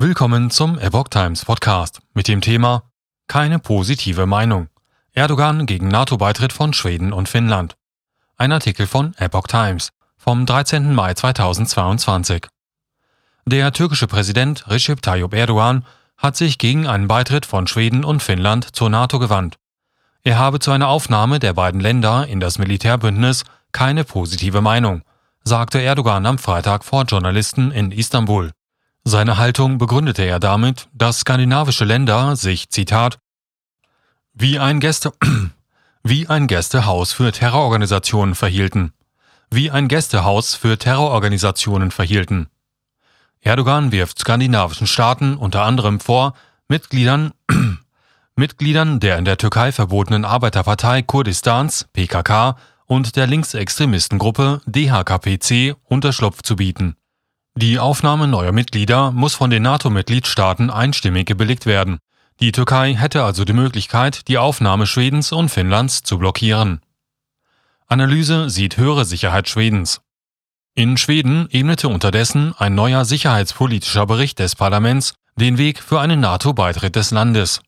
Willkommen zum Epoch Times Podcast mit dem Thema Keine positive Meinung. Erdogan gegen NATO-Beitritt von Schweden und Finnland. Ein Artikel von Epoch Times vom 13. Mai 2022. Der türkische Präsident Recep Tayyip Erdogan hat sich gegen einen Beitritt von Schweden und Finnland zur NATO gewandt. Er habe zu einer Aufnahme der beiden Länder in das Militärbündnis keine positive Meinung, sagte Erdogan am Freitag vor Journalisten in Istanbul. Seine Haltung begründete er damit, dass skandinavische Länder sich, Zitat, wie ein, Gäste wie ein Gästehaus für Terrororganisationen verhielten. Wie ein Gästehaus für Terrororganisationen verhielten. Erdogan wirft skandinavischen Staaten unter anderem vor, Mitgliedern, Mitgliedern der in der Türkei verbotenen Arbeiterpartei Kurdistans, PKK, und der Linksextremistengruppe DHKPC Unterschlupf zu bieten. Die Aufnahme neuer Mitglieder muss von den NATO-Mitgliedstaaten einstimmig gebilligt werden. Die Türkei hätte also die Möglichkeit, die Aufnahme Schwedens und Finnlands zu blockieren. Analyse sieht höhere Sicherheit Schwedens. In Schweden ebnete unterdessen ein neuer sicherheitspolitischer Bericht des Parlaments den Weg für einen NATO-Beitritt des Landes.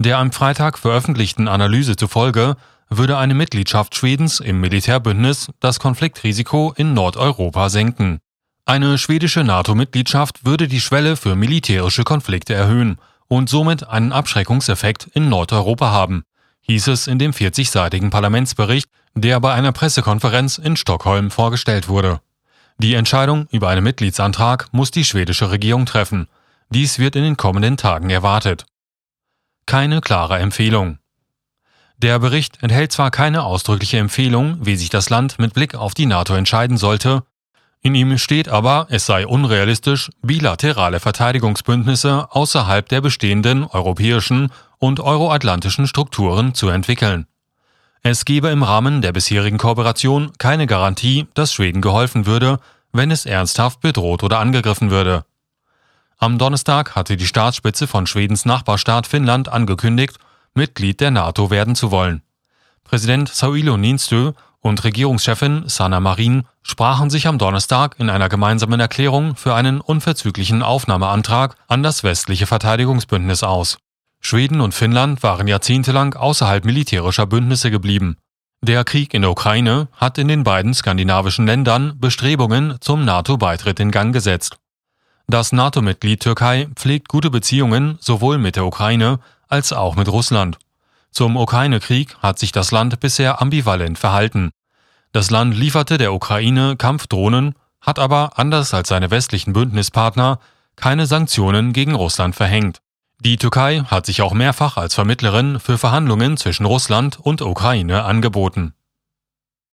Der am Freitag veröffentlichten Analyse zufolge würde eine Mitgliedschaft Schwedens im Militärbündnis das Konfliktrisiko in Nordeuropa senken. Eine schwedische NATO-Mitgliedschaft würde die Schwelle für militärische Konflikte erhöhen und somit einen Abschreckungseffekt in Nordeuropa haben, hieß es in dem 40-seitigen Parlamentsbericht, der bei einer Pressekonferenz in Stockholm vorgestellt wurde. Die Entscheidung über einen Mitgliedsantrag muss die schwedische Regierung treffen. Dies wird in den kommenden Tagen erwartet. Keine klare Empfehlung. Der Bericht enthält zwar keine ausdrückliche Empfehlung, wie sich das Land mit Blick auf die NATO entscheiden sollte, in ihm steht aber, es sei unrealistisch, bilaterale Verteidigungsbündnisse außerhalb der bestehenden europäischen und euroatlantischen Strukturen zu entwickeln. Es gebe im Rahmen der bisherigen Kooperation keine Garantie, dass Schweden geholfen würde, wenn es ernsthaft bedroht oder angegriffen würde. Am Donnerstag hatte die Staatsspitze von Schwedens Nachbarstaat Finnland angekündigt, Mitglied der NATO werden zu wollen. Präsident Sauli Niinistö und Regierungschefin Sanna Marin sprachen sich am Donnerstag in einer gemeinsamen Erklärung für einen unverzüglichen Aufnahmeantrag an das westliche Verteidigungsbündnis aus. Schweden und Finnland waren jahrzehntelang außerhalb militärischer Bündnisse geblieben. Der Krieg in der Ukraine hat in den beiden skandinavischen Ländern Bestrebungen zum NATO-Beitritt in Gang gesetzt. Das NATO-Mitglied Türkei pflegt gute Beziehungen sowohl mit der Ukraine als auch mit Russland. Zum Ukraine-Krieg hat sich das Land bisher ambivalent verhalten. Das Land lieferte der Ukraine Kampfdrohnen, hat aber, anders als seine westlichen Bündnispartner, keine Sanktionen gegen Russland verhängt. Die Türkei hat sich auch mehrfach als Vermittlerin für Verhandlungen zwischen Russland und Ukraine angeboten